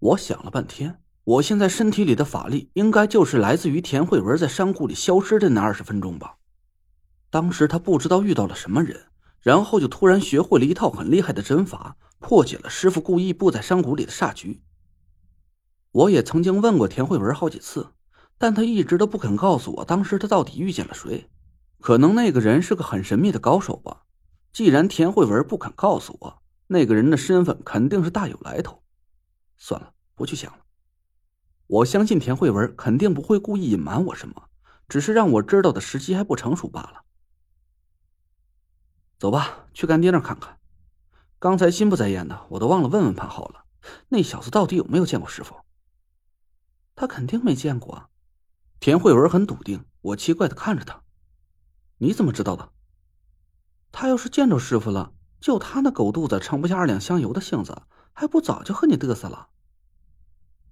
我想了半天，我现在身体里的法力应该就是来自于田慧文在山谷里消失的那二十分钟吧。当时他不知道遇到了什么人，然后就突然学会了一套很厉害的针法，破解了师傅故意布在山谷里的煞局。我也曾经问过田慧文好几次，但他一直都不肯告诉我当时他到底遇见了谁。可能那个人是个很神秘的高手吧。既然田慧文不肯告诉我，那个人的身份肯定是大有来头。算了，不去想了。我相信田慧文肯定不会故意隐瞒我什么，只是让我知道的时机还不成熟罢了。走吧，去干爹那看看。刚才心不在焉的，我都忘了问问潘浩了。那小子到底有没有见过师傅？他肯定没见过。田慧文很笃定。我奇怪的看着他：“你怎么知道的？他要是见着师傅了，就他那狗肚子盛不下二两香油的性子。”还不早就和你嘚瑟了。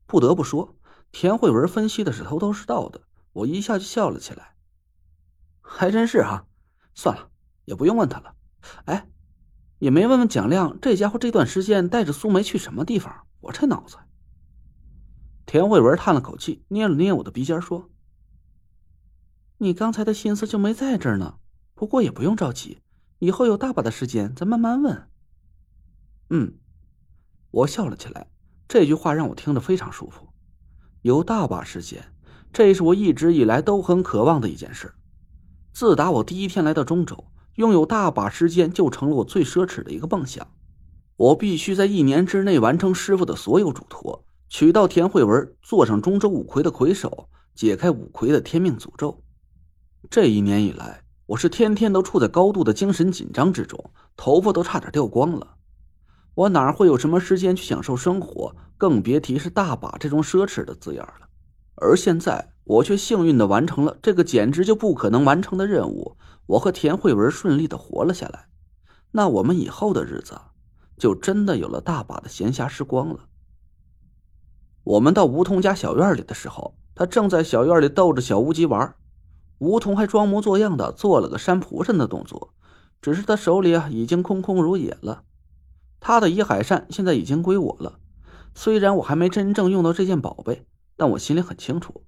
不得不说，田慧文分析的是头头是道的，我一下就笑了起来。还真是哈，算了，也不用问他了。哎，也没问问蒋亮，这家伙这段时间带着苏梅去什么地方？我这脑子。田慧文叹了口气，捏了捏我的鼻尖，说：“你刚才的心思就没在这儿呢。不过也不用着急，以后有大把的时间，再慢慢问。”嗯。我笑了起来，这句话让我听着非常舒服。有大把时间，这是我一直以来都很渴望的一件事。自打我第一天来到中州，拥有大把时间就成了我最奢侈的一个梦想。我必须在一年之内完成师傅的所有嘱托，娶到田慧文，坐上中州五魁的魁首，解开五魁的天命诅咒。这一年以来，我是天天都处在高度的精神紧张之中，头发都差点掉光了。我哪会有什么时间去享受生活？更别提是大把这种奢侈的字眼了。而现在，我却幸运的完成了这个简直就不可能完成的任务。我和田慧文顺利的活了下来，那我们以后的日子就真的有了大把的闲暇时光了。我们到梧桐家小院里的时候，他正在小院里逗着小乌鸡玩，梧桐还装模作样的做了个山蒲扇的动作，只是他手里啊已经空空如也了。他的遗海扇现在已经归我了，虽然我还没真正用到这件宝贝，但我心里很清楚，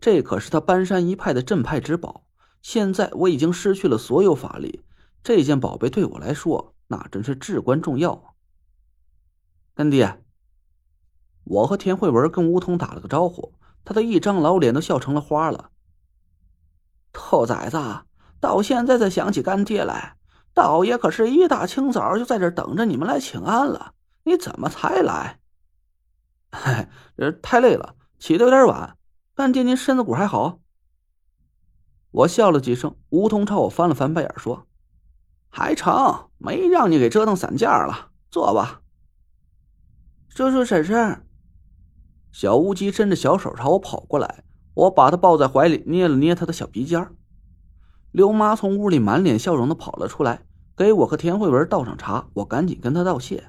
这可是他搬山一派的镇派之宝。现在我已经失去了所有法力，这件宝贝对我来说那真是至关重要。干爹，我和田慧文跟梧桐打了个招呼，他的一张老脸都笑成了花了。兔崽子，到现在才想起干爹来。道爷可是一大清早就在这等着你们来请安了，你怎么才来？嗨，这太累了，起的有点晚。干爹，您身子骨还好？我笑了几声，梧桐朝我翻了翻白眼，说：“还成，没让你给折腾散架了。坐吧。”叔叔婶婶，小乌鸡伸着小手朝我跑过来，我把他抱在怀里，捏了捏他的小鼻尖刘妈从屋里满脸笑容的跑了出来，给我和田慧文倒上茶。我赶紧跟她道谢：“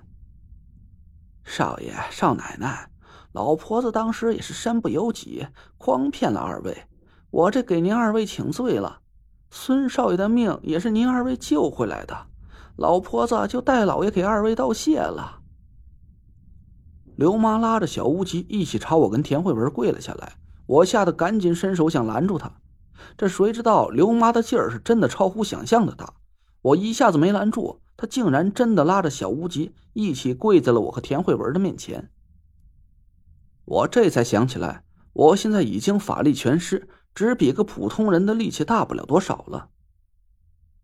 少爷、少奶奶，老婆子当时也是身不由己，诓骗了二位，我这给您二位请罪了。孙少爷的命也是您二位救回来的，老婆子就代老爷给二位道谢了。”刘妈拉着小乌鸡一起朝我跟田慧文跪了下来，我吓得赶紧伸手想拦住她。这谁知道刘妈的劲儿是真的超乎想象的大，我一下子没拦住，她竟然真的拉着小无极一起跪在了我和田慧文的面前。我这才想起来，我现在已经法力全失，只比个普通人的力气大不了多少了。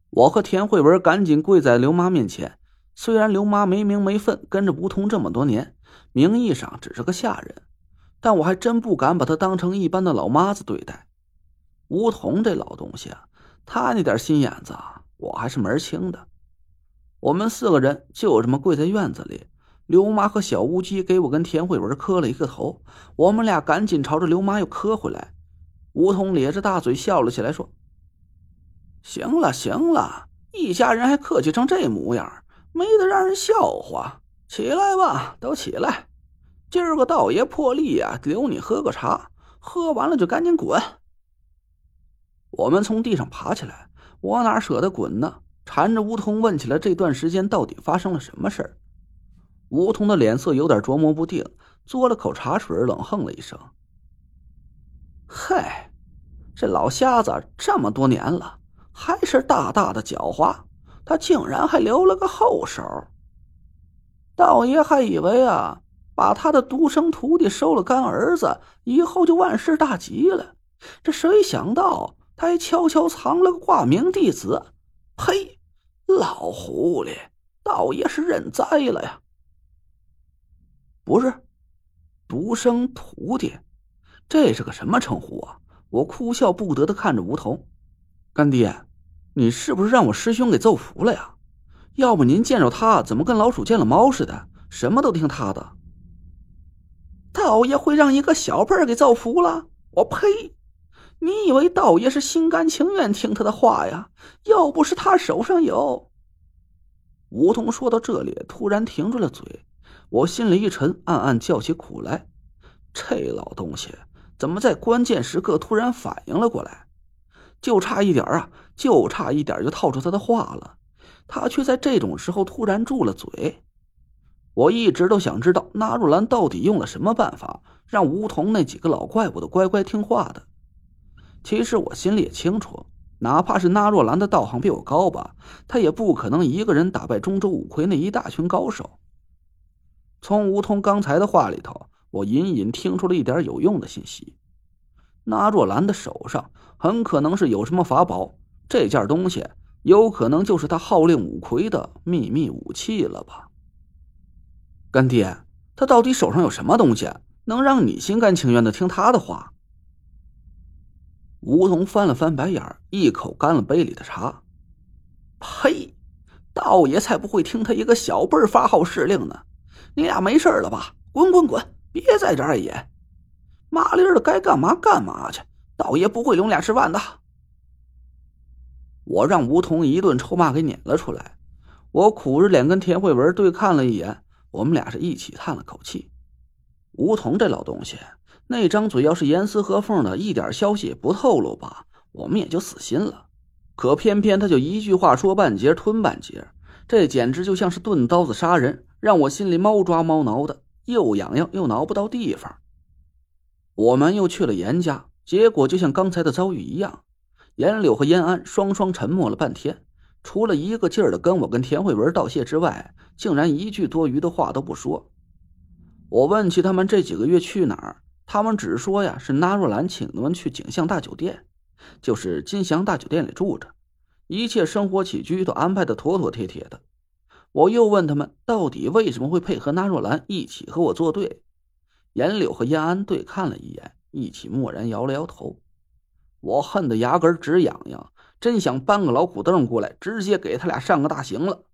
我和田慧文赶紧跪在刘妈面前，虽然刘妈没名没分，跟着吴桐这么多年，名义上只是个下人，但我还真不敢把她当成一般的老妈子对待。梧桐这老东西啊，他那点心眼子，我还是门清的。我们四个人就这么跪在院子里，刘妈和小乌鸡给我跟田慧文磕了一个头，我们俩赶紧朝着刘妈又磕回来。梧桐咧着大嘴笑了起来，说：“行了行了，一家人还客气成这模样，没得让人笑话。起来吧，都起来。今儿个道爷破例呀，留你喝个茶，喝完了就赶紧滚。”我们从地上爬起来，我哪舍得滚呢？缠着梧桐问起了这段时间到底发生了什么事儿。梧桐的脸色有点琢磨不定，嘬了口茶水，冷哼了一声：“嗨，这老瞎子这么多年了，还是大大的狡猾。他竟然还留了个后手。道爷还以为啊，把他的独生徒弟收了干儿子，以后就万事大吉了。这谁想到，还悄悄藏了个挂名弟子。呸！老狐狸，道爷是认栽了呀。不是。”独生徒弟，这是个什么称呼啊？我哭笑不得的看着梧桐，干爹，你是不是让我师兄给揍服了呀？要不您见着他怎么跟老鼠见了猫似的，什么都听他的？道爷会让一个小辈儿给揍服了？我呸！你以为道爷是心甘情愿听他的话呀？要不是他手上有……梧桐说到这里，突然停住了嘴。我心里一沉，暗暗叫起苦来。这老东西怎么在关键时刻突然反应了过来？就差一点啊，就差一点就套出他的话了。他却在这种时候突然住了嘴。我一直都想知道纳若兰到底用了什么办法，让梧桐那几个老怪物都乖乖听话的。其实我心里也清楚，哪怕是纳若兰的道行比我高吧，他也不可能一个人打败中州五魁那一大群高手。从吴通刚才的话里头，我隐隐听出了一点有用的信息。那若兰的手上很可能是有什么法宝，这件东西有可能就是他号令五魁的秘密武器了吧？干爹，他到底手上有什么东西，能让你心甘情愿的听他的话？吴桐翻了翻白眼，一口干了杯里的茶。呸！道爷才不会听他一个小辈发号施令呢。你俩没事了吧？滚滚滚！别在这碍眼，麻利的该干嘛干嘛去。道爷不会留俩吃饭的。我让吴桐一顿臭骂给撵了出来。我苦着脸跟田慧文对看了一眼，我们俩是一起叹了口气。吴桐这老东西，那张嘴要是严丝合缝的，一点消息也不透露吧，我们也就死心了。可偏偏他就一句话说半截，吞半截，这简直就像是钝刀子杀人。让我心里猫抓猫挠的，又痒痒又挠不到地方。我们又去了严家，结果就像刚才的遭遇一样，严柳和严安双双沉默了半天，除了一个劲儿的跟我跟田慧文道谢之外，竟然一句多余的话都不说。我问起他们这几个月去哪儿，他们只说呀是纳若兰请他们去景象大酒店，就是金祥大酒店里住着，一切生活起居都安排的妥妥帖帖的。我又问他们，到底为什么会配合纳若兰一起和我作对？严柳和燕安对看了一眼，一起默然摇了摇头。我恨得牙根直痒痒，真想搬个老虎凳过来，直接给他俩上个大刑了。